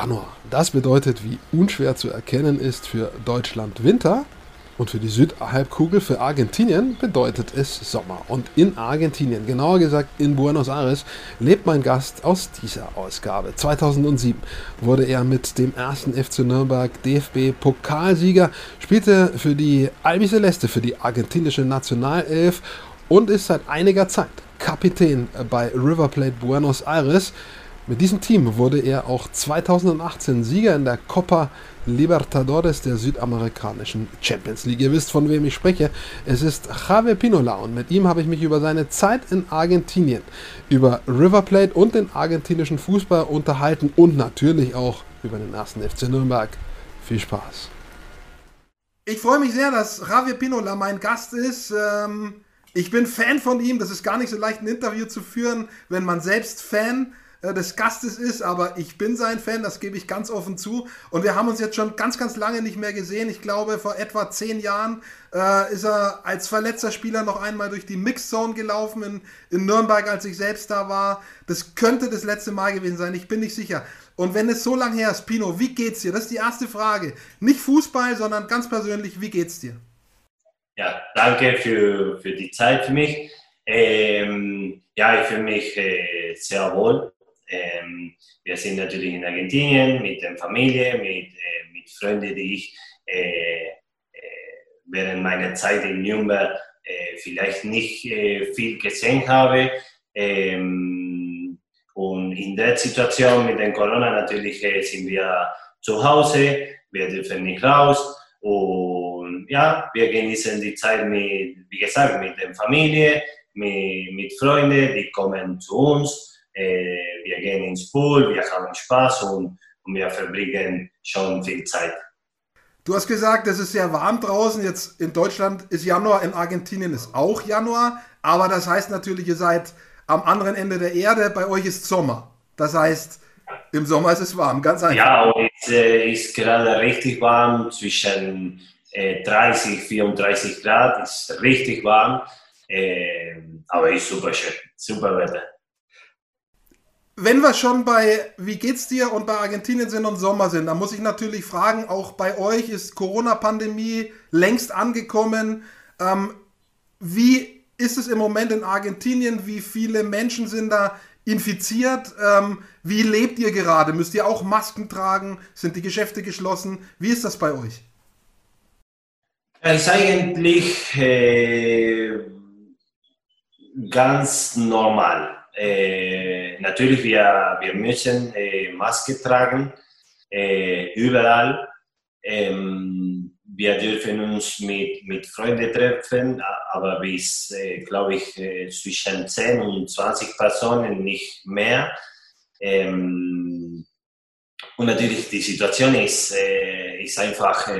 Januar. Das bedeutet, wie unschwer zu erkennen ist für Deutschland Winter und für die Südhalbkugel, für Argentinien, bedeutet es Sommer. Und in Argentinien, genauer gesagt in Buenos Aires, lebt mein Gast aus dieser Ausgabe. 2007 wurde er mit dem ersten FC Nürnberg DFB-Pokalsieger, spielte für die Albi Celeste, für die argentinische Nationalelf und ist seit einiger Zeit Kapitän bei River Plate Buenos Aires. Mit diesem Team wurde er auch 2018 Sieger in der Copa Libertadores der südamerikanischen Champions League. Ihr wisst, von wem ich spreche. Es ist Javier Pinola und mit ihm habe ich mich über seine Zeit in Argentinien, über River Plate und den argentinischen Fußball unterhalten und natürlich auch über den ersten FC Nürnberg. Viel Spaß. Ich freue mich sehr, dass Javier Pinola mein Gast ist. Ähm, ich bin Fan von ihm. Das ist gar nicht so leicht, ein Interview zu führen, wenn man selbst Fan ist äh, des Gastes ist, aber ich bin sein Fan, das gebe ich ganz offen zu. Und wir haben uns jetzt schon ganz, ganz lange nicht mehr gesehen. Ich glaube, vor etwa zehn Jahren äh, ist er als verletzter Spieler noch einmal durch die Mixzone gelaufen in, in Nürnberg, als ich selbst da war. Das könnte das letzte Mal gewesen sein, ich bin nicht sicher. Und wenn es so lange her ist, Pino, wie geht's dir? Das ist die erste Frage. Nicht Fußball, sondern ganz persönlich, wie geht's dir? Ja, danke für, für die Zeit für mich. Ähm, ja, ich fühle mich äh, sehr wohl ähm, wir sind natürlich in Argentinien mit der Familie, mit, äh, mit Freunden, die ich äh, äh während meiner Zeit in Nürnberg äh, vielleicht nicht äh, viel gesehen habe. Ähm, und in der Situation mit dem Corona natürlich sind wir zu Hause, wir dürfen nicht raus. Und ja, wir genießen die Zeit mit, wie gesagt, mit der Familie, mit, mit Freunden, die kommen zu uns äh, wir gehen ins Pool, wir haben Spaß und, und wir verbringen schon viel Zeit. Du hast gesagt, es ist sehr warm draußen. Jetzt in Deutschland ist Januar, in Argentinien ist auch Januar. Aber das heißt natürlich, ihr seid am anderen Ende der Erde. Bei euch ist Sommer. Das heißt, im Sommer ist es warm, ganz einfach. Ja, und es äh, ist gerade richtig warm, zwischen äh, 30, 34 Grad, ist richtig warm. Äh, aber ist super schön, super Wetter. Wenn wir schon bei Wie geht's dir und bei Argentinien sind und Sommer sind, dann muss ich natürlich fragen, auch bei euch ist Corona-Pandemie längst angekommen. Ähm, wie ist es im Moment in Argentinien? Wie viele Menschen sind da infiziert? Ähm, wie lebt ihr gerade? Müsst ihr auch Masken tragen? Sind die Geschäfte geschlossen? Wie ist das bei euch? Es ist eigentlich äh, ganz normal. Äh, natürlich, wir, wir müssen äh, Maske tragen, äh, überall. Ähm, wir dürfen uns mit, mit Freunden treffen, aber bis, äh, glaube ich, äh, zwischen 10 und 20 Personen, nicht mehr. Ähm, und natürlich, die Situation ist, äh, ist einfach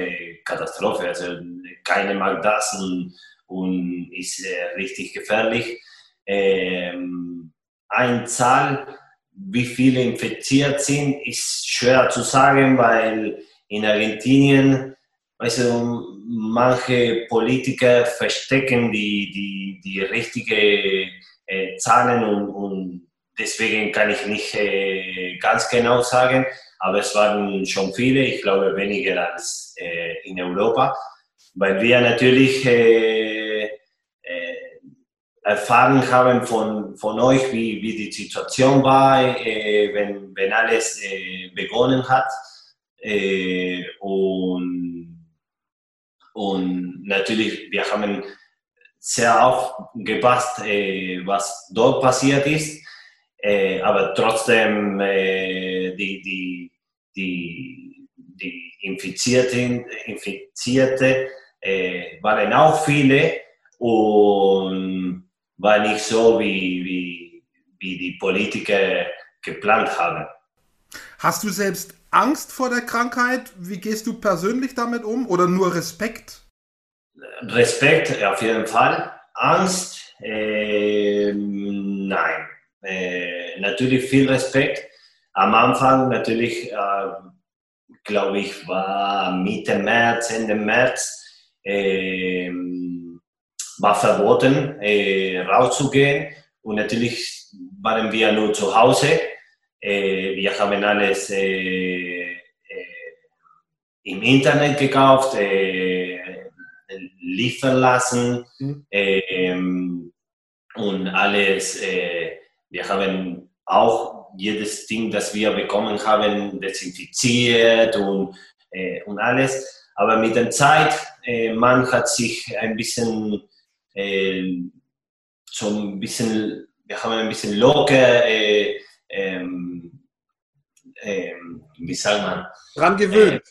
Katastrophe. Also, keiner mag das und, und ist richtig gefährlich. Ähm, eine Zahl, wie viele infiziert sind, ist schwer zu sagen, weil in Argentinien, also manche Politiker verstecken die, die, die richtigen äh, Zahlen und, und, deswegen kann ich nicht äh, ganz genau sagen, aber es waren schon viele, ich glaube weniger als äh, in Europa, weil wir natürlich äh, erfahren haben von, von euch, wie, wie die Situation war, äh, wenn, wenn alles äh, begonnen hat. Äh, und, und natürlich, wir haben sehr aufgepasst, äh, was dort passiert ist, äh, aber trotzdem äh, die, die, die, die Infizierten, Infizierte waren auch viele und war nicht so, wie, wie, wie die Politiker geplant haben. Hast du selbst Angst vor der Krankheit? Wie gehst du persönlich damit um oder nur Respekt? Respekt auf jeden Fall. Angst? Äh, nein. Äh, natürlich viel Respekt. Am Anfang natürlich, äh, glaube ich, war Mitte März, Ende März. Äh, war verboten, äh, rauszugehen. Und natürlich waren wir nur zu Hause. Äh, wir haben alles äh, im Internet gekauft, liefern lassen mhm. und alles. wir haben auch jedes Ding, das wir bekommen haben, desinfiziert und, und alles. Aber mit der Zeit, man hat sich ein bisschen so ein bisschen, wir haben ein bisschen locker, äh, ähm, ähm, wie sagt man? Dran gewöhnt.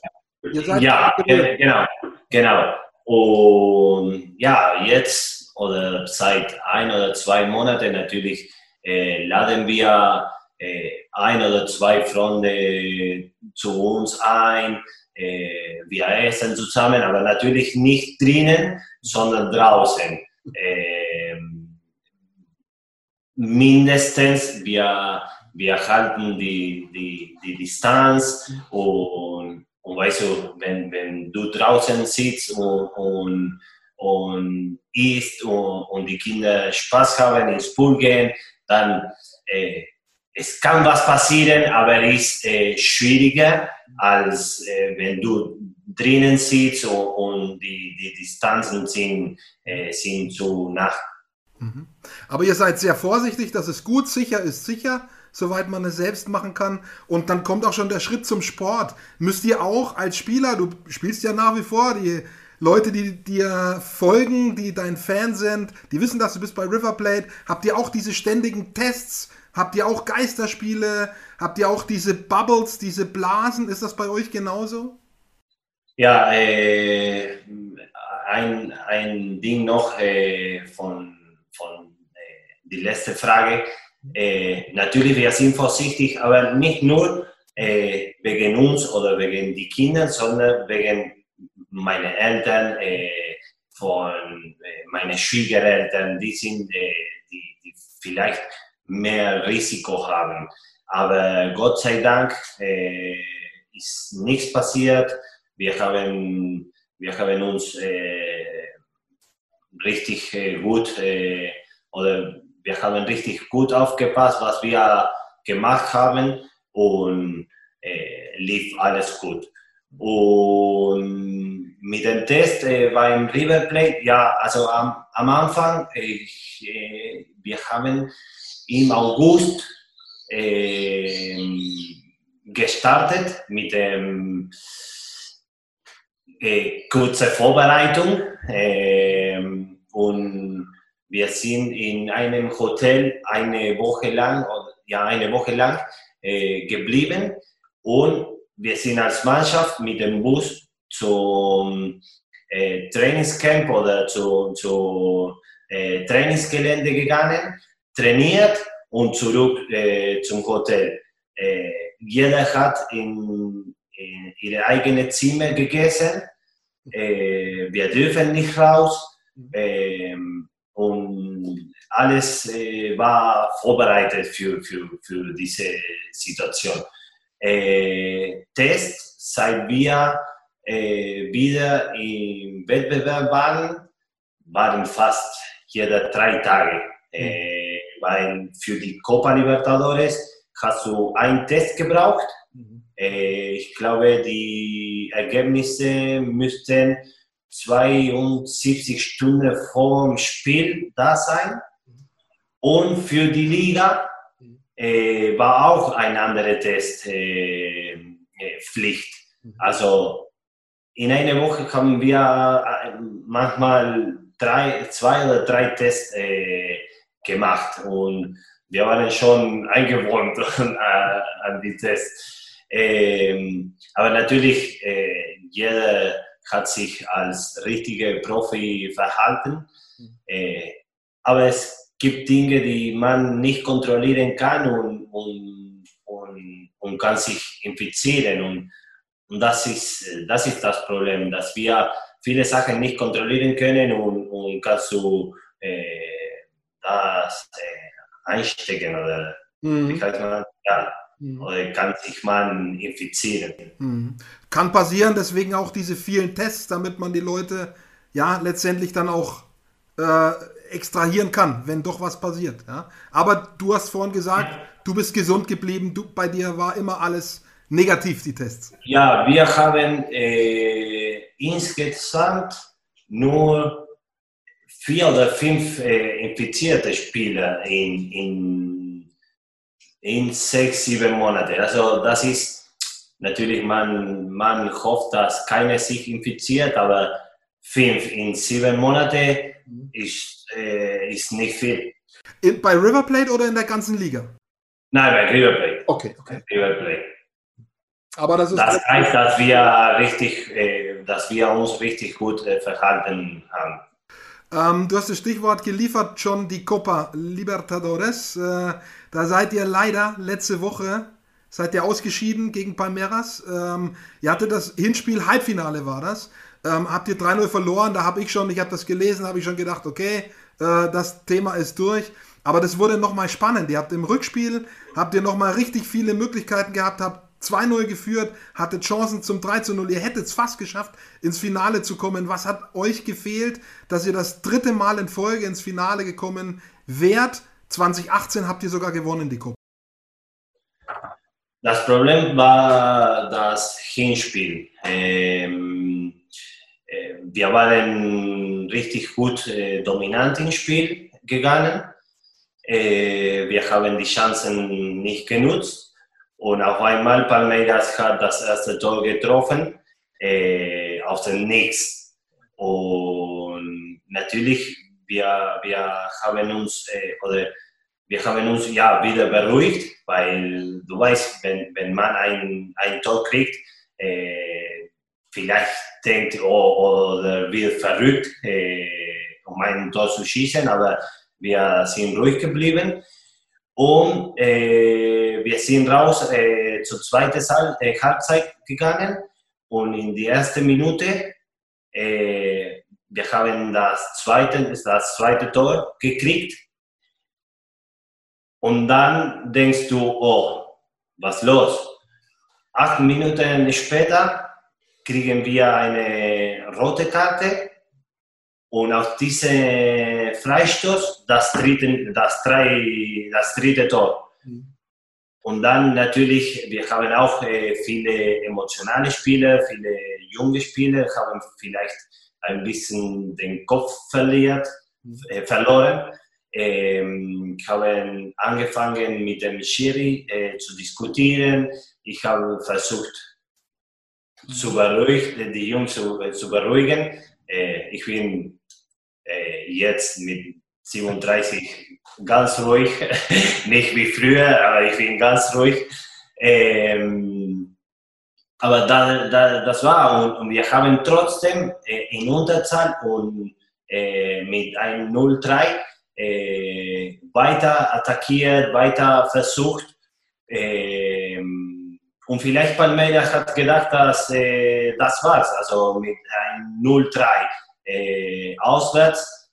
Äh, ja, gewöhnt. genau, genau. Und ja, jetzt oder seit ein oder zwei Monaten natürlich äh, laden wir äh, ein oder zwei Freunde zu uns ein. Äh, wir essen zusammen, aber natürlich nicht drinnen, sondern draußen. Mindestens wir, wir halten die, die, die Distanz und, und weißt du, wenn, wenn du draußen sitzt und, und, und isst und, und die Kinder Spaß haben, ins Pool gehen, dann äh, es kann was passieren, aber es ist äh, schwieriger, als äh, wenn du drinnen sitzt und, und die, die Distanzen sind, äh, sind zu nah Mhm. Aber ihr seid sehr vorsichtig, das ist gut, sicher ist sicher, soweit man es selbst machen kann. Und dann kommt auch schon der Schritt zum Sport. Müsst ihr auch als Spieler, du spielst ja nach wie vor, die Leute, die dir folgen, die dein Fan sind, die wissen, dass du bist bei River Plate, habt ihr auch diese ständigen Tests? Habt ihr auch Geisterspiele? Habt ihr auch diese Bubbles, diese Blasen? Ist das bei euch genauso? Ja, äh, ein, ein Ding noch äh, von von äh, die letzte Frage. Äh, natürlich, wir sind vorsichtig, aber nicht nur äh, wegen uns oder wegen die Kinder, sondern wegen meiner Eltern, äh, von meinen Schwiegereltern, die sind, die, die vielleicht mehr Risiko haben. Aber Gott sei Dank ist nichts passiert. Wir haben, wir haben uns richtig äh, gut äh, oder wir haben richtig gut aufgepasst, was wir gemacht haben und äh, lief alles gut. Und mit dem Test äh, beim River Plate, ja, also am, am Anfang, äh, wir haben im August äh, gestartet mit dem äh, kurze Vorbereitung. Äh, und wir sind in einem Hotel eine Woche lang, ja, eine Woche lang äh, geblieben und wir sind als Mannschaft mit dem Bus zum äh, Trainingscamp oder zu, zu äh, Trainingsgelände gegangen, trainiert und zurück äh, zum Hotel. Äh, jeder hat in ihre eigene Zimmer gegessen. Äh, wir dürfen nicht raus ähm, und alles äh, war vorbereitet für, für, für diese Situation. Äh, Test, seit wir äh, wieder im Wettbewerb waren, waren fast jede drei Tage. Äh, weil für die Copa Libertadores hast du einen Test gebraucht. Mhm. Äh, ich glaube, die Ergebnisse müssten 72 Stunden vor dem Spiel da sein. Und für die Liga äh, war auch ein anderer Test äh, Pflicht. Also in einer Woche haben wir äh, manchmal drei, zwei oder drei Tests äh, gemacht und wir waren schon eingewohnt an die Tests. Ähm, aber natürlich, jeder hat sich als richtiger Profi verhalten. Mhm. Äh, aber es gibt Dinge, die man nicht kontrollieren kann und, und, und, und kann sich infizieren. Und, und das, ist, das ist das Problem, dass wir viele Sachen nicht kontrollieren können und, und kannst du äh, das äh, einstecken oder mhm. wie heißt man? Ja, Mhm. Oder kann sich man infizieren. Mhm. Kann passieren, deswegen auch diese vielen Tests, damit man die Leute ja letztendlich dann auch äh, extrahieren kann, wenn doch was passiert. Ja? Aber du hast vorhin gesagt, du bist gesund geblieben, du, bei dir war immer alles negativ, die Tests. Ja, wir haben äh, insgesamt nur vier oder fünf äh, infizierte Spieler in, in, in sechs, sieben Monaten. Also das ist natürlich, man, man hofft, dass keiner sich infiziert, aber fünf in sieben Monaten ist, äh, ist nicht viel. In, bei River Plate oder in der ganzen Liga? Nein, bei River Plate. Okay, okay. River Plate. Aber das ist. Das heißt, dass wir, richtig, äh, dass wir uns richtig gut äh, verhalten haben. Ähm, du hast das Stichwort geliefert, schon die Copa Libertadores. Äh, da seid ihr leider letzte Woche seid ihr ausgeschieden gegen Palmeiras. Ähm, ihr hattet das Hinspiel, Halbfinale war das. Ähm, habt ihr 3-0 verloren, da habe ich schon, ich habe das gelesen, habe ich schon gedacht, okay, äh, das Thema ist durch. Aber das wurde nochmal spannend. Ihr habt im Rückspiel, habt ihr nochmal richtig viele Möglichkeiten gehabt, habt 2-0 geführt, hattet Chancen zum 3-0. Ihr hättet es fast geschafft, ins Finale zu kommen. Was hat euch gefehlt, dass ihr das dritte Mal in Folge ins Finale gekommen wärt? 2018 habt ihr sogar gewonnen, die Gruppe. Das Problem war das Hinspiel. Ähm, äh, wir waren richtig gut äh, dominant im Spiel gegangen. Äh, wir haben die Chancen nicht genutzt. Und auf einmal Palmeiras hat das erste Tor getroffen, äh, aus dem Nichts. Und natürlich, wir, wir haben uns, äh, oder wir haben uns ja wieder beruhigt, weil du weißt, wenn, wenn man ein, ein Tor kriegt, äh, vielleicht denkt, oh, oder wird verrückt, äh, um ein Tor zu schießen, aber wir sind ruhig geblieben. Und äh, wir sind raus äh, zur zweiten äh, Halbzeit gegangen. Und in die erste Minute wir haben das zweite, das zweite Tor gekriegt. Und dann denkst du, oh, was los? Acht Minuten später kriegen wir eine rote Karte und auf diese Freistoß das dritte, das drei, das dritte Tor. Mhm. Und dann natürlich, wir haben auch äh, viele emotionale Spieler, viele junge Spieler, haben vielleicht ein bisschen den Kopf verliert, mhm. äh, verloren ähm, haben angefangen mit dem Schiri äh, zu diskutieren. Ich habe versucht zu beruhigen, die Jungs zu, äh, zu beruhigen. Äh, ich bin äh, jetzt mit 37 ganz ruhig, nicht wie früher, aber ich bin ganz ruhig. Ähm, aber da, da, das war und, und, wir haben trotzdem äh, in Unterzahl und äh, mit einem 0-3 äh, weiter attackiert, weiter versucht. Äh, und vielleicht Palmeiras hat gedacht, dass äh, das war's, also mit einem 0-3 äh, auswärts.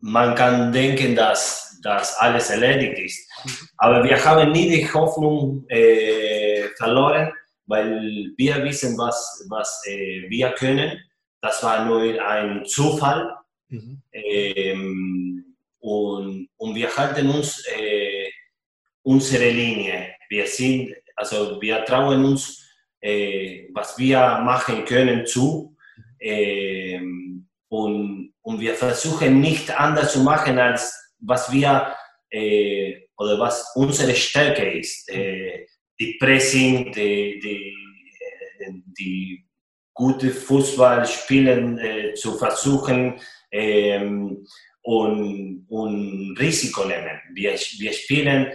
Man kann denken, dass das alles erledigt ist. Aber wir haben nie die Hoffnung äh, verloren, weil wir wissen, was, was äh, wir können. Das war nur ein Zufall. Mhm. Ähm, und, und wir halten uns äh, unsere Linie. Wir sind, also wir trauen uns, äh, was wir machen können, zu. Äh, und, und wir versuchen nicht anders zu machen, als was wir äh, oder was unsere Stärke ist. Äh, die Pressing, die, die, äh, die gute Fußball spielen äh, zu versuchen. Ähm, und, und Risiko nehmen. Wir, wir spielen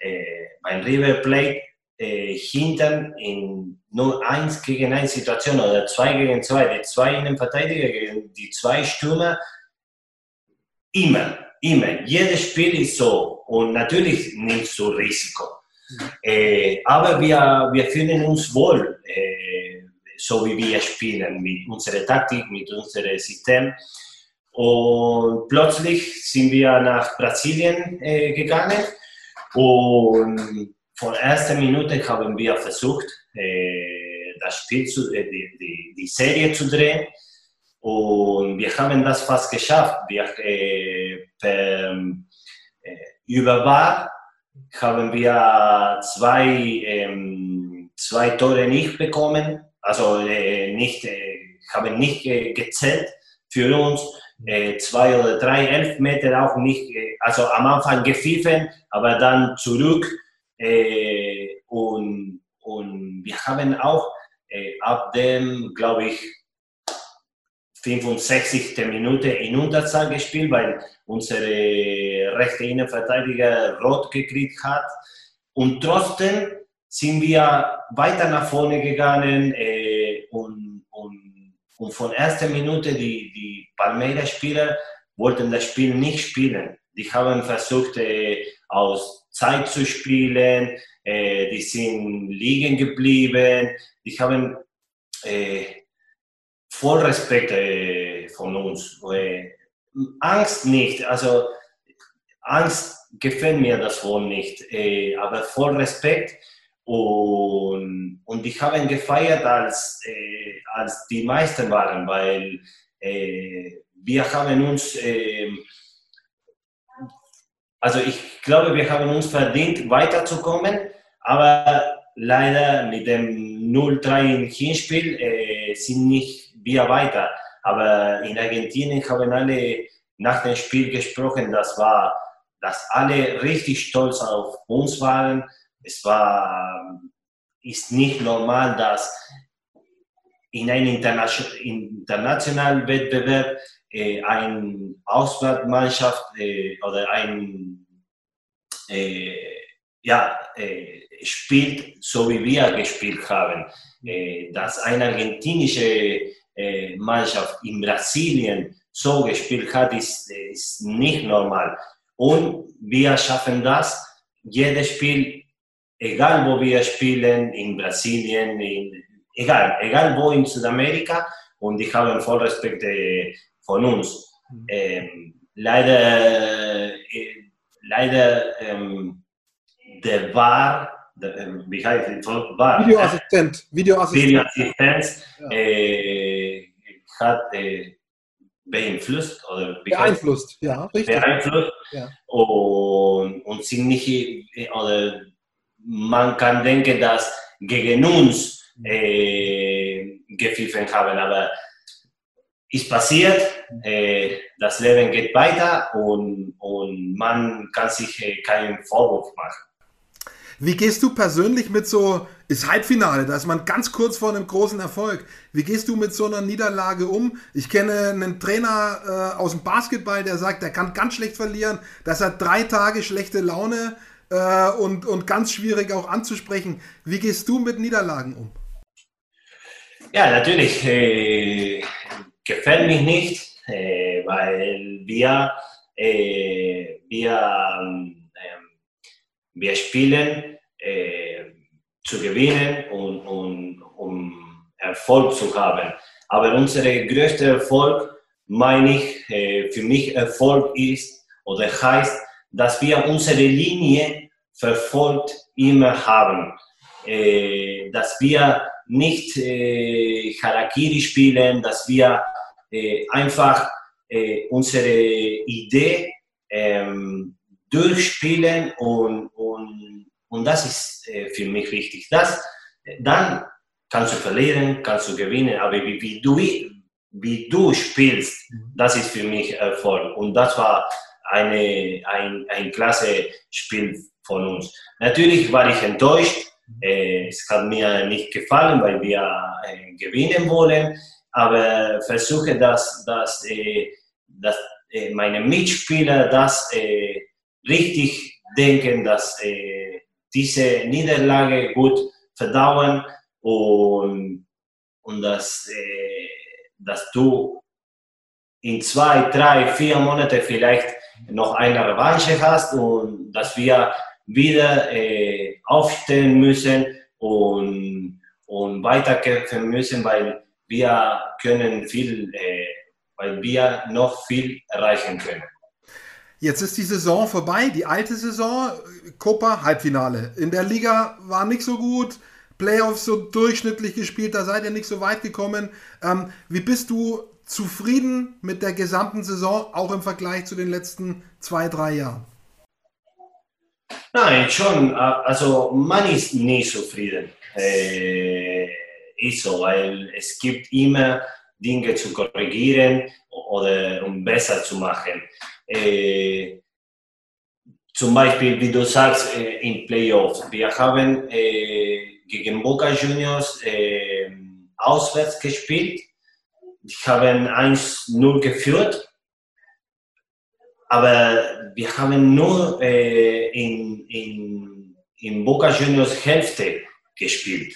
äh, beim River Plate äh, hinten in nur eins gegen eins Situation oder zwei gegen zwei, die zwei Innenverteidiger gegen die zwei Stürmer. Immer, immer. Jedes Spiel ist so. Und natürlich nimmst du Risiko. Äh, aber wir, wir fühlen uns wohl, äh, so wie wir spielen, mit unserer Taktik, mit unserem System. Und plötzlich sind wir nach Brasilien äh, gegangen und von erster Minute haben wir versucht, äh, das Spiel zu, äh, die, die, die, Serie zu drehen. und wir haben das fast geschafft. Wir, äh, per, über VAR haben wir zwei, ähm, zwei Tore nicht bekommen, also äh, nicht, äh, haben nicht äh, gezählt für uns. Zwei oder drei Elfmeter auch nicht, also am Anfang gepfiffen, aber dann zurück. Äh, und, und wir haben auch ab dem, glaube ich, 65. Minute in Unterzahl gespielt, weil unsere rechte Innenverteidiger rot gekriegt hat. Und trotzdem sind wir weiter nach vorne gegangen äh, und, und, und von erster Minute die, die Palmeiras-Spieler wollten das Spiel nicht spielen. Die haben versucht, äh, aus Zeit zu spielen, äh, die sind liegen geblieben, die haben äh, voll Respekt äh, von uns. Äh, Angst nicht, also Angst gefällt mir das wohl nicht, äh, aber voll Respekt. Und, und die haben gefeiert, als, äh, als die Meister waren, weil wir haben uns, äh, also ich glaube, wir haben uns verdient, weiterzukommen, aber leider mit dem 0-3 im Hinspiel äh, sind nicht wir weiter. Aber in Argentinien haben alle nach dem Spiel gesprochen, das war, dass alle richtig stolz auf uns waren. Es war, ist nicht normal, dass in einem internationalen Wettbewerb äh, eine Auswahlmannschaft äh, oder ein äh, ja, äh, spielt, so wie wir gespielt haben. Äh, dass eine argentinische Mannschaft in Brasilien so gespielt hat, ist, ist nicht normal. Und wir schaffen das, jedes Spiel, egal wo wir spielen, in Brasilien, in, egal, egal wo in Südamerika, und die haben voll Respekt von uns. Mhm. Ähm, leider, äh, leider ähm, der war, der, äh, wie heißt es? War, Videoassistent. Videoassistent. Videoassistent ja. äh, hat äh, beeinflusst oder beeinflusst, ja, richtig. Beeinflusst ja. Und, und sind nicht, oder man kann denken, dass gegen uns äh, gepfiffen haben, aber ist passiert, äh, das Leben geht weiter und, und man kann sich äh, keinen Vorwurf machen. Wie gehst du persönlich mit so, ist Halbfinale, da ist man ganz kurz vor einem großen Erfolg. Wie gehst du mit so einer Niederlage um? Ich kenne einen Trainer äh, aus dem Basketball, der sagt, er kann ganz schlecht verlieren, dass er drei Tage schlechte Laune äh, und, und ganz schwierig auch anzusprechen. Wie gehst du mit Niederlagen um? Ja, natürlich. Äh, gefällt mich nicht, äh, weil wir, äh, wir, ähm, wir spielen äh, zu gewinnen und, und um Erfolg zu haben. Aber unser größter Erfolg, meine ich, äh, für mich Erfolg ist oder heißt, dass wir unsere Linie verfolgt immer haben. Äh, dass wir nicht Harakiri spielen, dass wir äh, einfach äh, unsere Idee ähm, durchspielen und, und, und das ist äh, für mich wichtig. Das, dann kannst du verlieren, kannst du gewinnen, aber wie, wie, du, wie du spielst, das ist für mich Erfolg. Und das war eine, ein, ein klasse Spiel von uns. Natürlich war ich enttäuscht, äh, es hat mir nicht gefallen, weil wir äh, gewinnen wollen, aber versuche, dass, dass, äh, dass äh, meine Mitspieler das äh, richtig denken, dass diese Niederlage gut verdauen und, und dass, dass du in zwei, drei, vier Monaten vielleicht noch eine Revanche hast und dass wir wieder aufstehen müssen und, und weiterkämpfen müssen, weil wir können viel, äh, weil wir noch viel erreichen können. Jetzt ist die Saison vorbei, die alte Saison, Copa Halbfinale. In der Liga war nicht so gut, Playoffs so durchschnittlich gespielt, da seid ihr nicht so weit gekommen. Ähm, wie bist du zufrieden mit der gesamten Saison, auch im Vergleich zu den letzten zwei, drei Jahren? Nein, schon. Also man ist nie zufrieden. Äh, ist so, weil es gibt immer Dinge zu korrigieren oder um besser zu machen. Äh, zum Beispiel, wie du sagst, äh, in Playoffs. Wir haben äh, gegen Boca Juniors äh, auswärts gespielt. Die haben 1-0 geführt aber wir haben nur äh, in, in, in Boca Juniors Hälfte gespielt.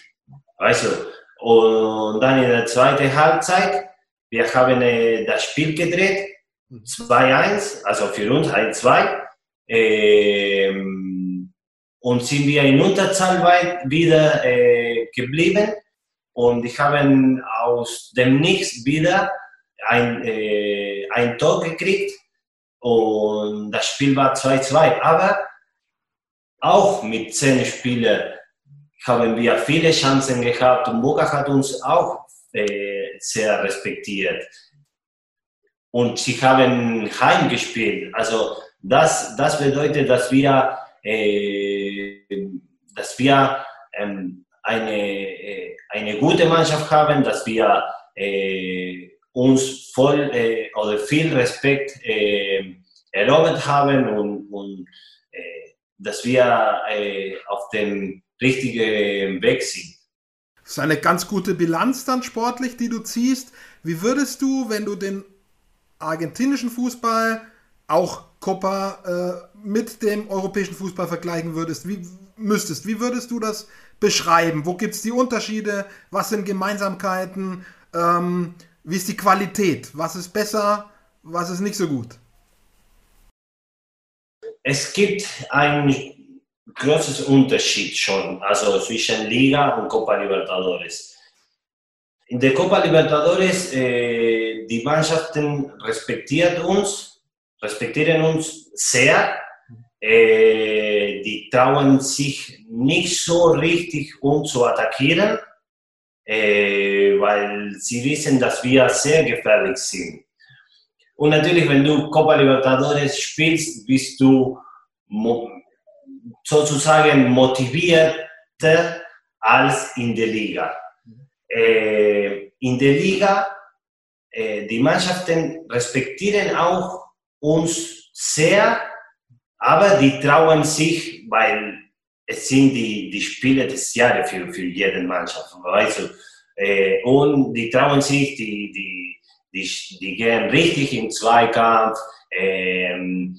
Weißt du? Und dann in der zweiten Halbzeit, wir haben äh, das Spiel gedreht, 2-1, also für uns 1-2. Ähm, und sind wir in Unterzahl weit wieder äh, geblieben. Und ich habe aus dem Nichts wieder ein, äh, ein Tor gekriegt und das Spiel war 2-2. Aber auch mit zehn Spielern haben wir viele Chancen gehabt und Boca hat uns auch äh, sehr respektiert. Und sie haben heim gespielt. Also das, das bedeutet, dass wir, äh, dass wir ähm, eine, äh, eine gute Mannschaft haben, dass wir äh, uns voll äh, oder viel Respekt äh, erlaubt haben und, und äh, dass wir äh, auf dem richtigen Weg sind. Das ist eine ganz gute Bilanz dann sportlich, die du ziehst. Wie würdest du, wenn du den argentinischen Fußball, auch Copa, äh, mit dem europäischen Fußball vergleichen würdest, wie müsstest, wie würdest du das beschreiben? Wo gibt es die Unterschiede? Was sind Gemeinsamkeiten? Ähm, wie ist die Qualität? Was ist besser? Was ist nicht so gut? Es gibt einen großen Unterschied schon, also zwischen Liga und Copa Libertadores. In der Copa Libertadores, äh, die Mannschaften respektieren uns, respektieren uns sehr. Äh, die trauen sich nicht so richtig, uns zu attackieren äh, weil sie wissen, dass wir sehr gefährlich sind. Und natürlich, wenn du Copa Libertadores spielst, bist du sozusagen motivierter als in der Liga. Äh, in der Liga, äh, die Mannschaften respektieren auch uns sehr, aber die trauen sich, weil es sind die, die Spiele des Jahres für, für jede Mannschaft. Weißt du? äh, und die trauen sich, die, die, die, die gehen richtig im Zweikampf. Ähm,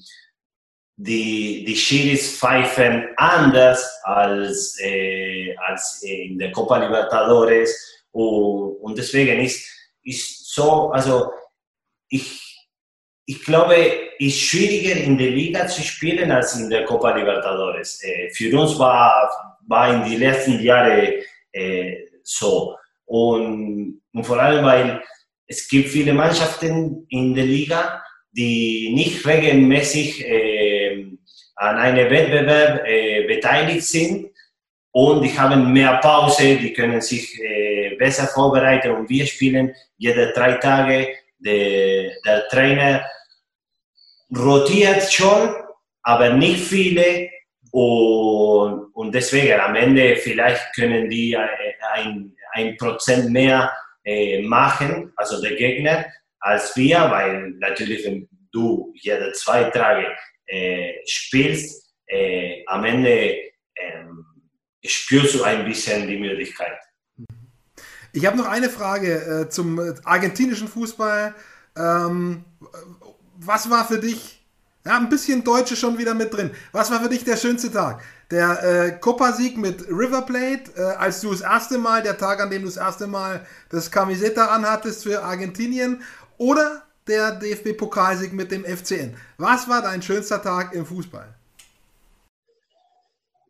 die, die Schiris pfeifen anders als, äh, als in der Copa Libertadores. Und, und deswegen ist, ist so, also ich, ich glaube, es ist schwieriger in der Liga zu spielen als in der Copa Libertadores. Äh, für uns war, war in den letzten Jahren äh, so. Und, und, vor allem, weil es gibt viele Mannschaften in der Liga, die nicht regelmäßig äh, an einem Wettbewerb äh, beteiligt sind und die haben mehr Pause, die können sich äh, besser vorbereiten und wir spielen jede drei Tage. Der, der Trainer rotiert schon, aber nicht viele. Und, und deswegen am Ende vielleicht können die ein, ein Prozent mehr äh, machen, also der Gegner, als wir, weil natürlich, wenn du jede zwei Tage äh, spielst, äh, am Ende ähm, spürst du ein bisschen die Möglichkeit. Ich habe noch eine Frage äh, zum argentinischen Fußball. Ähm, was war für dich, ja, ein bisschen Deutsche schon wieder mit drin, was war für dich der schönste Tag? Der äh, Copa-Sieg mit River Plate, äh, als du das erste Mal, der Tag, an dem du das erste Mal das Camiseta anhattest für Argentinien, oder der DFB-Pokalsieg mit dem FCN. Was war dein schönster Tag im Fußball?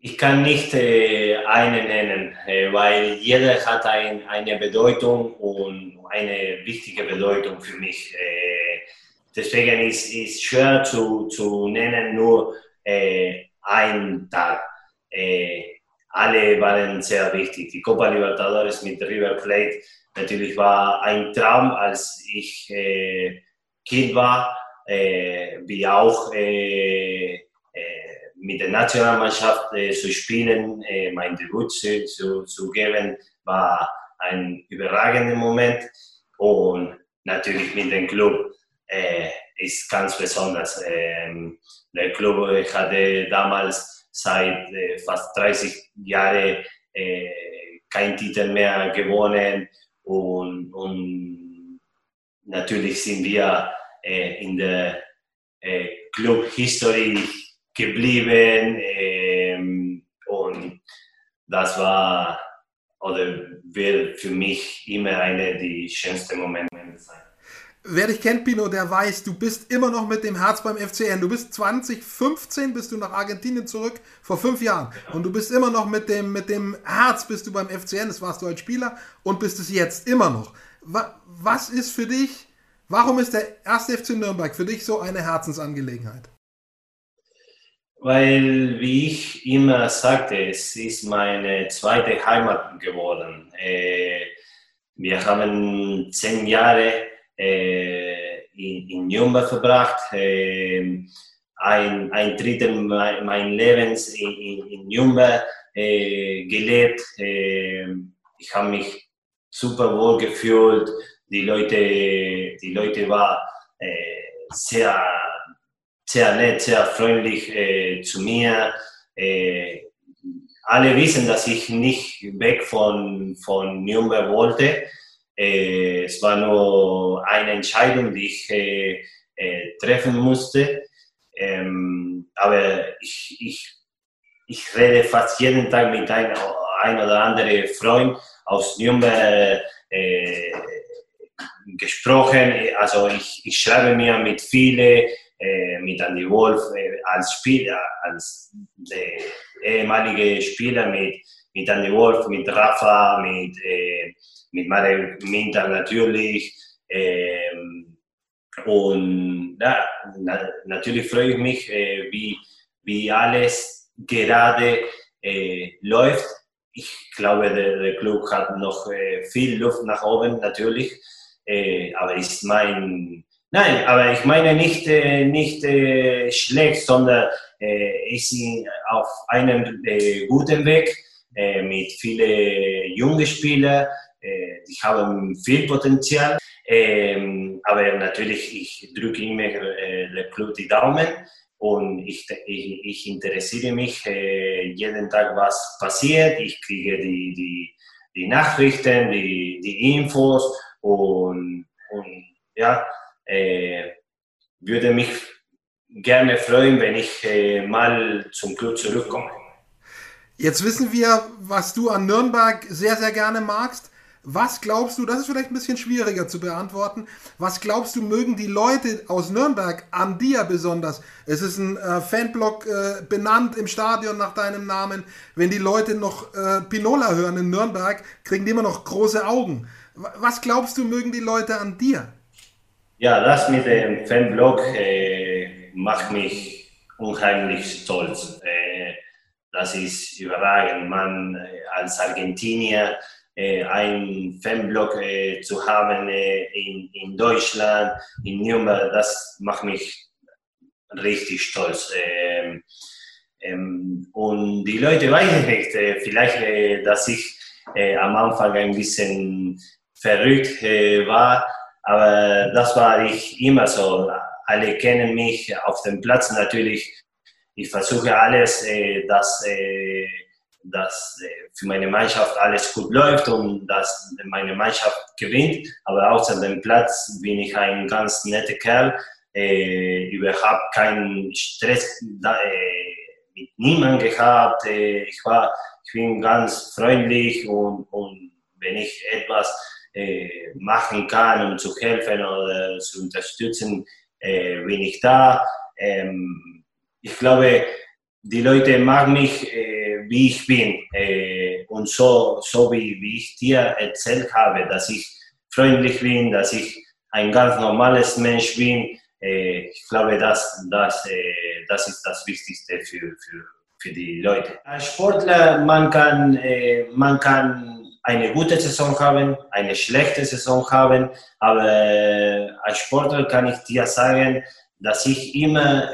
Ich kann nicht äh, einen nennen, äh, weil jeder hat ein, eine Bedeutung und eine wichtige Bedeutung für mich. Äh, deswegen ist es schwer zu, zu nennen, nur äh, ein Tag. Äh, alle waren sehr wichtig. Die Copa Libertadores mit River Plate natürlich war ein Traum, als ich äh, Kind war, äh, wie auch äh, äh mit der Nationalmannschaft äh, zu spielen, äh, mein Debüt zu, zu, zu, geben, war ein überragender Moment. Und natürlich mit dem Club ist ganz besonders. Ähm, der Club hatte damals seit fast 30 Jahren keinen Titel mehr gewonnen und, und natürlich sind wir äh, in der äh, Club History geblieben ähm, und das war oder wird für mich immer eine der schönsten Momente sein. Wer dich kennt, Pino, der weiß, du bist immer noch mit dem Herz beim FCN. Du bist 2015, bist du nach Argentinien zurück, vor fünf Jahren. Und du bist immer noch mit dem, mit dem Herz bist du beim FCN, das warst du als Spieler und bist es jetzt immer noch. Was ist für dich, warum ist der erste FC Nürnberg für dich so eine Herzensangelegenheit? Weil, wie ich immer sagte, es ist meine zweite Heimat geworden. Äh, wir haben zehn Jahre äh, in, in Nürnberg verbracht. Äh, ein, ein Drittel meines Lebens in, in, in Nürnberg äh, gelebt. ich habe mich super wohl gefühlt. Die Leute, die Leute waren sehr, sehr nett, sehr freundlich zu mir. Alle wissen, dass ich nicht weg von, von Nürnberg wollte. Äh, es war nur eine Entscheidung, die ich äh, äh, treffen musste. Ähm, aber ich, ich, ich rede fast jeden Tag mit einem ein oder anderen Freund aus Nürnberg äh, gesprochen. Also ich, ich schreibe mir mit vielen, äh, mit Andy Wolf äh, als Spieler, als ehemalige Spieler mit, mit Andy Wolf, mit Rafa, mit mit Mario Minter natürlich. Ähm, und ja, na, natürlich freue ich mich, äh, wie, wie alles gerade äh, läuft. Ich glaube, der, der Club hat noch äh, viel Luft nach oben, natürlich. Äh, aber ist mein. Nein, aber ich meine nicht, äh, nicht äh, schlecht, sondern ist auf einem guten Weg mit vielen jungen Spielern äh, die haben viel Potenzial, ähm, aber natürlich, ich drücke immer äh, der Club die Daumen und ich, ich, ich interessiere mich äh, jeden Tag, was passiert. Ich kriege die, die, die Nachrichten, die, die Infos und, und ja, äh, würde mich gerne freuen, wenn ich äh, mal zum Club zurückkomme. Jetzt wissen wir, was du an Nürnberg sehr, sehr gerne magst. Was glaubst du, das ist vielleicht ein bisschen schwieriger zu beantworten, was glaubst du, mögen die Leute aus Nürnberg an dir besonders? Es ist ein äh, Fanblock äh, benannt im Stadion nach deinem Namen. Wenn die Leute noch äh, Pinola hören in Nürnberg, kriegen die immer noch große Augen. Was glaubst du, mögen die Leute an dir? Ja, das mit dem Fanblock äh, macht mich unheimlich stolz. Äh, das ist überragend. Man äh, als Argentinier äh, einen Fanblock äh, zu haben äh, in, in Deutschland, in Nürnberg, das macht mich richtig stolz. Ähm, ähm, und die Leute weiß nicht, äh, vielleicht, dass ich am Anfang ein bisschen verrückt war, aber das war ich immer so. Alle kennen mich auf dem Platz natürlich. Ich versuche alles, dass dass äh, für meine Mannschaft alles gut läuft und dass meine Mannschaft gewinnt. Aber außer dem Platz bin ich ein ganz netter Kerl, äh, überhaupt keinen Stress äh, mit niemandem gehabt. Äh, ich, war, ich bin ganz freundlich und, und wenn ich etwas äh, machen kann, um zu helfen oder zu unterstützen, äh, bin ich da. Ähm, ich glaube, die Leute mag mich, äh, wie ich bin. Äh, und so, so wie, wie ich dir erzählt habe, dass ich freundlich bin, dass ich ein ganz normales Mensch bin. Äh, ich glaube, das, das, das ist das Wichtigste für, für, für die Leute. Als Sportler, man kann, man kann eine gute Saison haben, eine schlechte Saison haben, aber als Sportler kann ich dir sagen, dass ich immer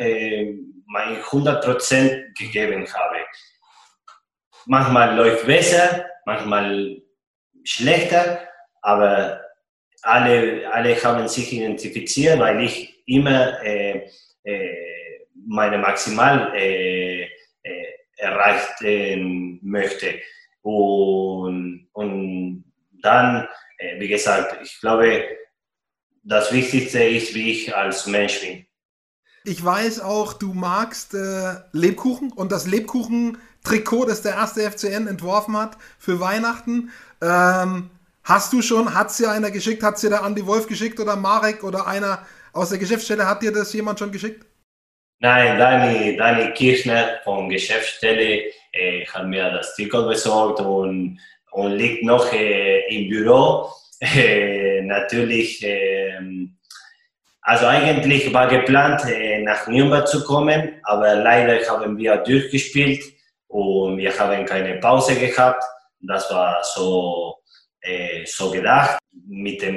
mein 100% gegeben habe. Manchmal läuft besser, manchmal schlechter, aber alle, alle haben sich identifiziert, weil ich immer äh, äh, meine Maximal äh, äh erreichen möchte. Und, und dann, äh, wie gesagt, ich glaube, das Wichtigste ist, wie ich als Mensch bin. Ich weiß auch, du magst äh, Lebkuchen und das Lebkuchen-Trikot, das der erste FCN entworfen hat für Weihnachten. Ähm, hast du schon, hat es dir einer geschickt, hat es dir der Andi Wolf geschickt oder Marek oder einer aus der Geschäftsstelle, hat dir das jemand schon geschickt? Nein, Dani, Dani Kirchner von Geschäftsstelle äh, hat mir das Trikot besorgt und, und liegt noch äh, im Büro. Äh, natürlich, ähm, also eigentlich war geplant, äh, nach Nürnberg zu kommen, aber leider haben wir durchgespielt und wir haben keine Pause gehabt. Das war so, äh, so gedacht. Mit der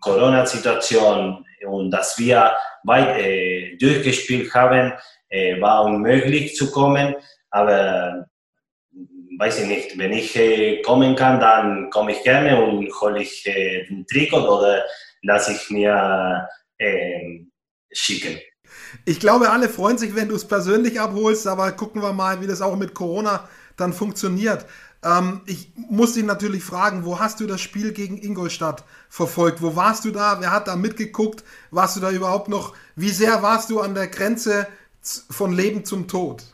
Corona-Situation und dass wir weit äh, durchgespielt haben, äh, war unmöglich zu kommen. Aber weiß ich nicht, wenn ich äh, kommen kann, dann komme ich gerne und hole ich äh, den Trikot oder lasse ich mir äh, schicken. Ich glaube, alle freuen sich, wenn du es persönlich abholst, aber gucken wir mal, wie das auch mit Corona dann funktioniert. Ähm, ich muss dich natürlich fragen, wo hast du das Spiel gegen Ingolstadt verfolgt? Wo warst du da? Wer hat da mitgeguckt? Warst du da überhaupt noch? Wie sehr warst du an der Grenze von Leben zum Tod?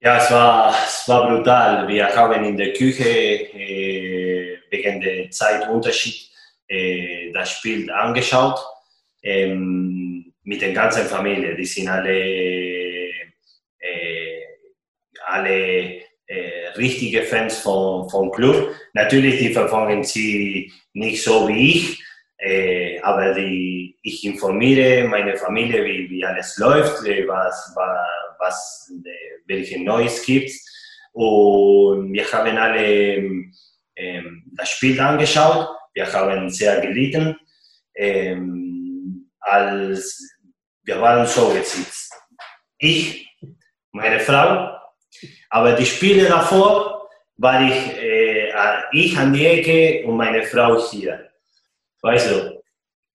Ja, es war, es war brutal. Wir haben in der Küche äh, wegen der Zeitunterschied äh, das Spiel angeschaut ähm, mit der ganzen Familie. Die sind alle, äh, alle äh, richtige Fans vom, vom Club. Natürlich, die verfolgen sie nicht so wie ich, äh, aber die, ich informiere meine Familie, wie, wie alles läuft, äh, was, was, was welche Neues gibt. Und wir haben alle ähm, das Spiel angeschaut. Wir haben sehr gelitten. Ähm, als wir waren so gesitzt. Ich, meine Frau, aber die Spiele davor war ich, äh, ich an die Ecke und meine Frau hier. Weißt du?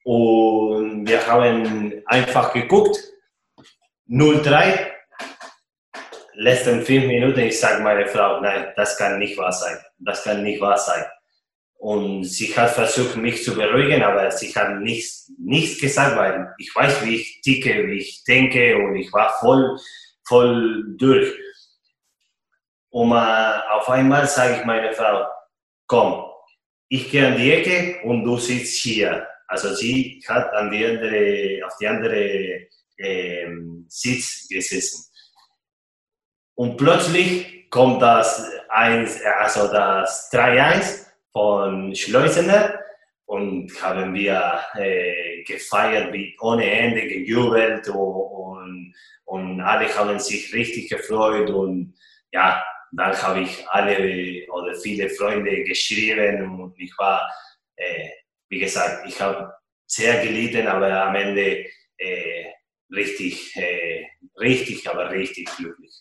Und wir haben einfach geguckt. 0-3 letzten fünf Minuten, ich sage meine Frau, nein, das kann nicht wahr sein. Das kann nicht wahr sein. Und sie hat versucht, mich zu beruhigen, aber sie hat nichts, nichts gesagt, weil ich weiß, wie ich ticke, wie ich denke und ich war voll, voll durch. Und auf einmal sage ich meine Frau, komm, ich gehe an die Ecke und du sitzt hier. Also sie hat an die andere, auf die andere äh, Sitz gesessen. Und plötzlich kommt das 1, also das 3-1 von Schleusener und haben wir äh, gefeiert wie ohne Ende, gejubelt und, und alle haben sich richtig gefreut und ja, dann habe ich alle oder viele Freunde geschrieben und ich war, äh, wie gesagt, ich habe sehr gelitten, aber am Ende äh, richtig, äh, richtig, aber richtig glücklich.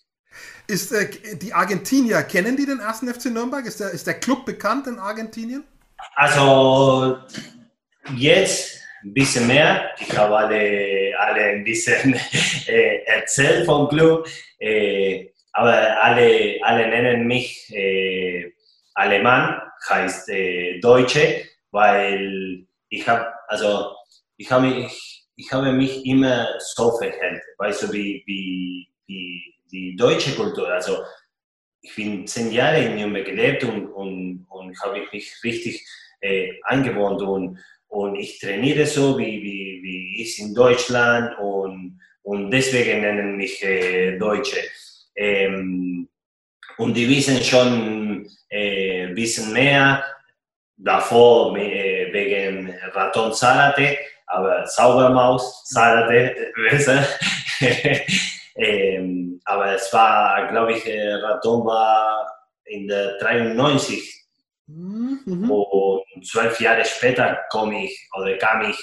Ist äh, die Argentinier, kennen die den ersten FC Nürnberg? Ist der, ist der Club bekannt in Argentinien? Also jetzt ein bisschen mehr. Ich habe alle, alle ein bisschen äh, erzählt vom Club. Äh, aber alle, alle nennen mich äh, Alemann, heißt äh, Deutsche, weil ich habe also ich habe mich, ich habe mich immer so verhält, weißt du, wie, wie, wie die deutsche Kultur. Also ich bin zehn Jahre in Nürnberg gelebt und, und, und habe mich richtig äh, eingewohnt und, und ich trainiere so, wie, wie, wie ich in Deutschland und, und deswegen nennen mich äh, Deutsche. Ähm, und die wissen schon äh, ein bisschen mehr, davor äh, wegen Raton Salate, aber Saubermaus Salate besser. Ähm, aber es war, glaube ich, äh, Raton war in der 93 Mhm. Und zwölf Jahre später komme ich oder kam ich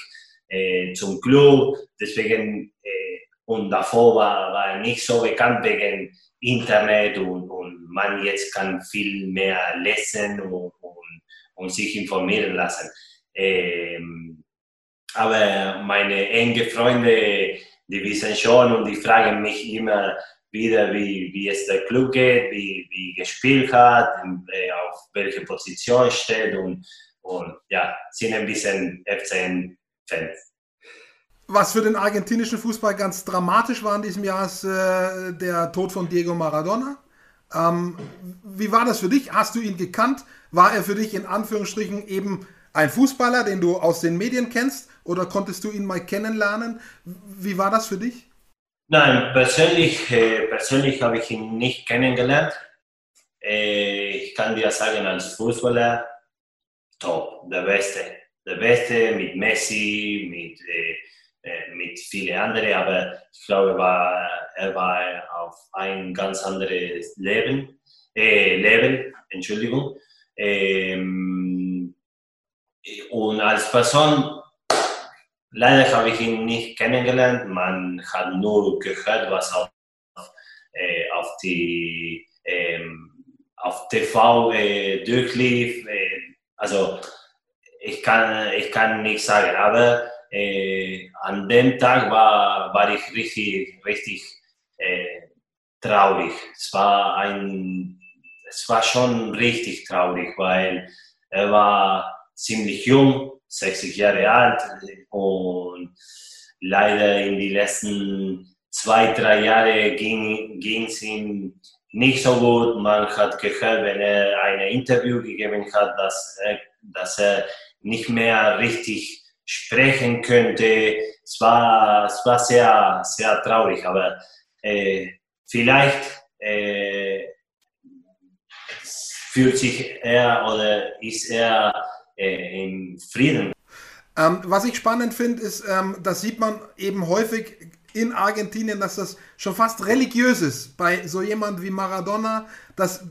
äh, zum Club. Deswegen, äh, und davor war, war nicht so bekannt wegen Internet und, und man jetzt kann viel mehr lesen und, und, und sich informieren lassen. Ähm, aber meine engen Freunde, die wissen schon und die fragen mich immer wieder, wie, wie es der Club geht, wie, wie gespielt hat, äh, auf welche Position steht und, und ja, sind ein bisschen FCN-Fans. Was für den argentinischen Fußball ganz dramatisch war in diesem Jahr, ist äh, der Tod von Diego Maradona. Ähm, wie war das für dich? Hast du ihn gekannt? War er für dich in Anführungsstrichen eben ein Fußballer, den du aus den Medien kennst? Oder konntest du ihn mal kennenlernen? Wie war das für dich? Nein, persönlich, äh, persönlich habe ich ihn nicht kennengelernt. Äh, ich kann dir sagen, als Fußballer, top, der Beste. Der Beste mit Messi, mit äh, äh, mit vielen anderen, aber ich glaube, er war, er war auf ein ganz anderes Leben, äh, Level, Entschuldigung. Ähm, und als Person, leider habe ich ihn nicht kennengelernt, man hat nur gehört, was auf, äh, auf, die, ähm, auf TV äh, durchlief. Äh, also ich kann, ich kann nicht sagen, aber äh, an dem Tag war, war ich richtig, richtig äh, traurig. Es war, ein, es war schon richtig traurig, weil er war ziemlich jung, 60 Jahre alt und leider in die letzten zwei, drei Jahre ging es ihm nicht so gut. Man hat gehört, wenn er ein Interview gegeben hat, dass er, dass er nicht mehr richtig sprechen könnte. Es war, es war sehr, sehr traurig, aber äh, vielleicht äh, fühlt sich er oder ist er äh, im Frieden. Ähm, was ich spannend finde, ist, ähm, das sieht man eben häufig in Argentinien, dass das schon fast religiös ist bei so jemand wie Maradona. Das,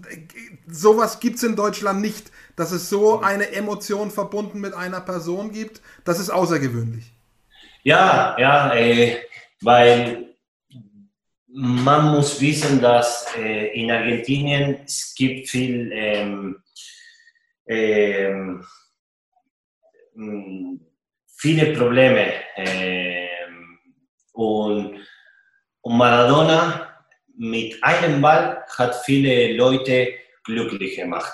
sowas gibt es in Deutschland nicht, dass es so eine Emotion verbunden mit einer Person gibt. Das ist außergewöhnlich. Ja, ja, äh, weil man muss wissen, dass äh, in Argentinien es gibt viel ähm, ähm, viele Probleme ähm, und, und Maradona mit einem Ball hat viele Leute glücklich gemacht.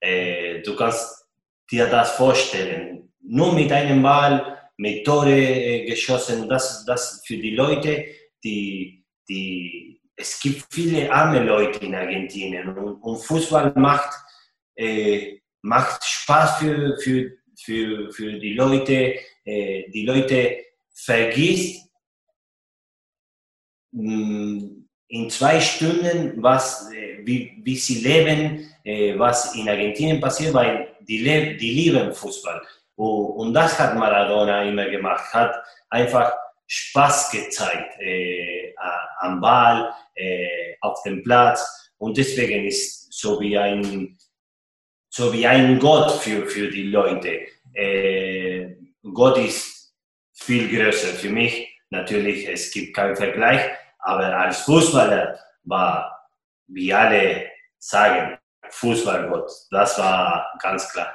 Äh, du kannst dir das vorstellen nur mit einem Ball, mit Tore äh, geschossen, das, das für die Leute, die, die, es gibt viele arme Leute in Argentinien und, und Fußball macht, äh, macht Spaß für, für, für, für die Leute. Äh, die Leute vergisst mh, mm, in zwei Stunden, was, äh, wie, wie sie leben, äh, was in Argentinien passiert, weil die, die lieben Fußball. Und das hat Maradona immer gemacht, hat einfach Spaß gezeigt äh, am Ball, äh, auf dem Platz. Und deswegen ist so wie ein, so wie ein Gott für, für die Leute. Äh, Gott ist viel größer für mich. Natürlich, es gibt keinen Vergleich, aber als Fußballer war, wie alle sagen, Fußballgott. Das war ganz klar.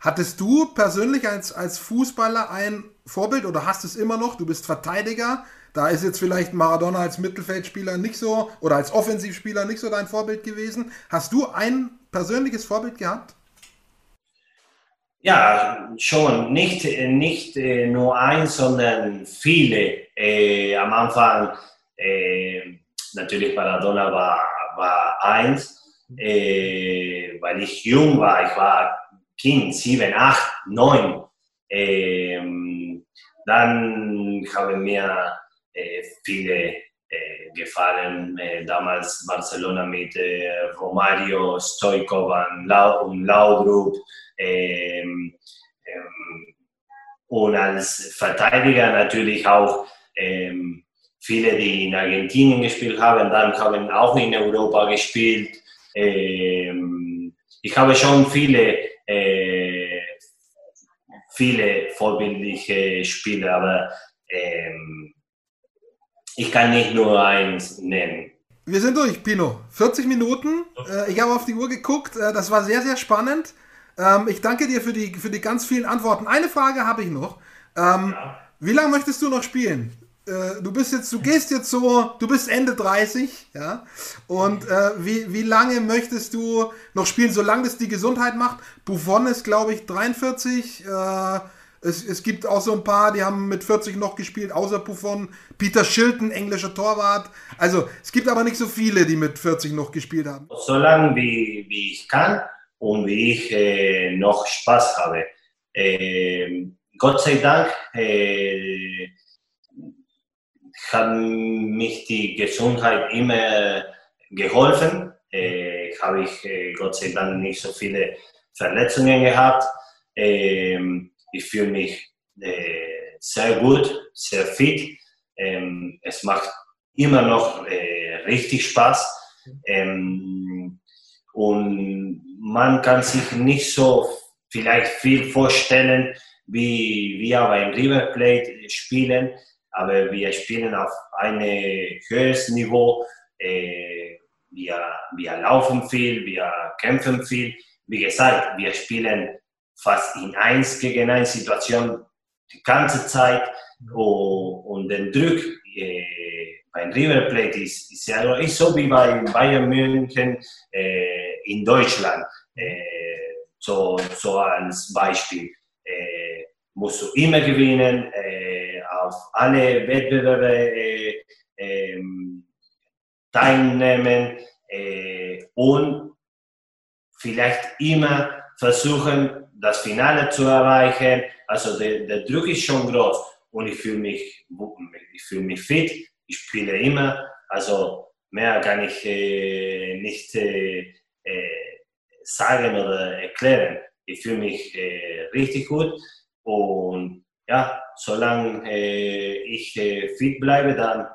Hattest du persönlich als, als Fußballer ein Vorbild oder hast es immer noch? Du bist Verteidiger. Da ist jetzt vielleicht Maradona als Mittelfeldspieler nicht so oder als Offensivspieler nicht so dein Vorbild gewesen. Hast du ein persönliches Vorbild gehabt? Ja, schon. Nicht, nicht äh, nur eins, sondern viele. Äh, am Anfang äh, natürlich Maradona war, war eins, äh, weil ich jung war. Ich war Kind, sieben, acht, neun. Ähm, dann haben mir äh, viele gefallen. Äh, damals Barcelona mit äh, Romario, und Laudrup. Ähm, ähm, und als Verteidiger natürlich auch ähm, viele, die in Argentinien gespielt haben, dann haben auch in Europa gespielt. Ich habe schon viele, äh, viele vorbildliche Spiele, aber ich kann nicht nur eins nennen. Wir sind durch, Pino. 40 Minuten. Äh, ich habe auf die Uhr geguckt. Äh, das war sehr, sehr spannend. Ähm, ich danke dir für die, für die ganz vielen Antworten. Eine Frage habe ich noch. Ähm, ja. Wie lange möchtest du noch spielen? Äh, du bist jetzt, du gehst jetzt so, du bist Ende 30, ja. Und wie, wie lange möchtest du noch spielen, solange das die Gesundheit macht? Buffon ist, glaube ich, 43. Es, es gibt auch so ein paar, die haben mit 40 noch gespielt, außer Buffon. Peter Shilton, englischer Torwart. Also es gibt aber nicht so viele, die mit 40 noch gespielt haben. Solange wie, wie ich kann und wie ich äh, noch Spaß habe. Äh, Gott sei Dank äh, hat mich die Gesundheit immer geholfen. Äh, habe ich äh, Gott sei Dank nicht so viele Verletzungen gehabt. Ähm, ich fühle mich äh, sehr gut, sehr fit. Ähm, es macht immer noch äh, richtig Spaß. Ähm, und man kann sich nicht so vielleicht viel vorstellen, wie wir beim River Plate spielen, aber wir spielen auf ein höheres Niveau. Äh, wir, wir laufen viel, wir kämpfen viel. Wie gesagt, wir spielen fast in eins gegen eins Situation die ganze Zeit und den Druck äh, beim River Plate ist, ist, ja, ist so wie bei Bayern München äh, in Deutschland, äh, so, so als Beispiel. Musst du immer gewinnen, auf alle Wettbewerbe teilnehmen und vielleicht immer versuchen, das Finale zu erreichen. Also der, der Druck ist schon groß und ich fühle mich, ich mich fit, ich spiele immer. Also mehr kann ich äh, nicht äh, äh, sagen oder erklären. Ich fühle mich äh, richtig gut und ja, solange äh, ich äh, fit bleibe, dann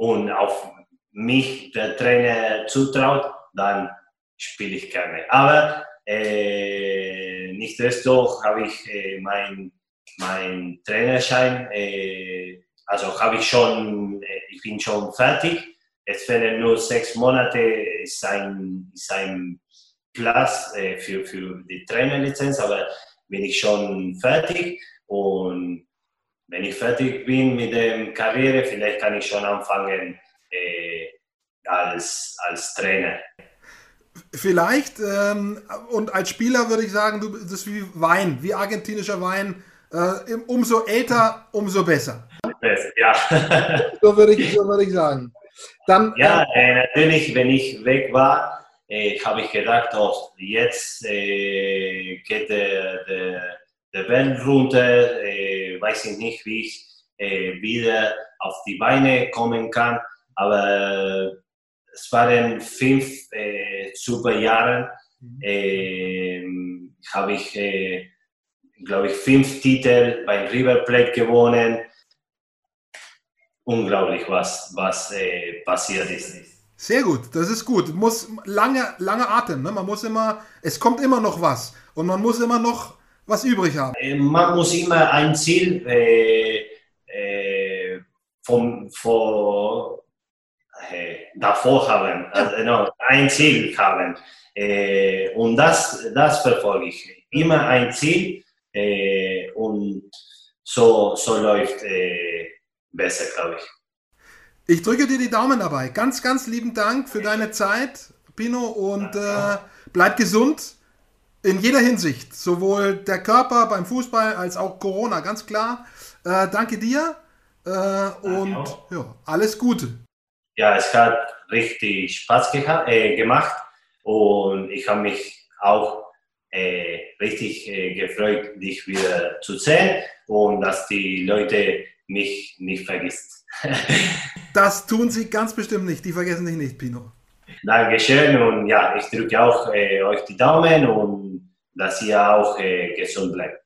und auf mich der Trainer zutraut, dann spiele ich gerne. Aber äh, nicht desto habe ich äh, meinen mein Trainerschein, äh, also habe ich schon, ich bin schon fertig. Es fehlen nur sechs Monate, ist ein, ist ein Platz für, für die Trainerlizenz, aber bin ich schon fertig und wenn ich fertig bin mit der Karriere, vielleicht kann ich schon anfangen als, als Trainer. Vielleicht, ähm, und als Spieler würde ich sagen, du, das ist wie Wein, wie argentinischer Wein. Äh, umso älter, umso besser. Ja. so, würde ich, so würde ich sagen. Dann, ja, äh, natürlich, wenn ich weg war, äh, habe ich gedacht, oh, jetzt äh, geht der, der, der Welt runter, äh, weiß ich nicht, wie ich äh, wieder auf die Beine kommen kann. Aber es waren fünf äh, super Jahre. Mhm. Äh, habe ich, äh, glaube ich, fünf Titel beim River Plate gewonnen. Unglaublich, was, was äh, passiert ist. Sehr gut, das ist gut. Muss lange, lange Atem. Ne? Man muss immer, es kommt immer noch was und man muss immer noch was übrig haben. Äh, man muss immer ein Ziel äh, äh, vom, vom davor haben, also, no, ein Ziel haben. Äh, und das, das verfolge ich. Immer ein Ziel äh, und so, so läuft äh, besser, glaube ich. Ich drücke dir die Daumen dabei. Ganz, ganz lieben Dank für deine Zeit, Pino, und äh, bleib gesund in jeder Hinsicht. Sowohl der Körper beim Fußball als auch Corona, ganz klar. Äh, danke dir äh, und ja, alles Gute ja, es hat richtig Spaß äh, gemacht und ich habe mich auch äh, richtig äh, gefreut, dich wieder zu sehen und dass die Leute mich nicht vergisst. das tun sie ganz bestimmt nicht, die vergessen dich nicht, Pino. Dankeschön und ja, ich drücke auch äh, euch die Daumen und dass ihr auch äh, gesund bleibt.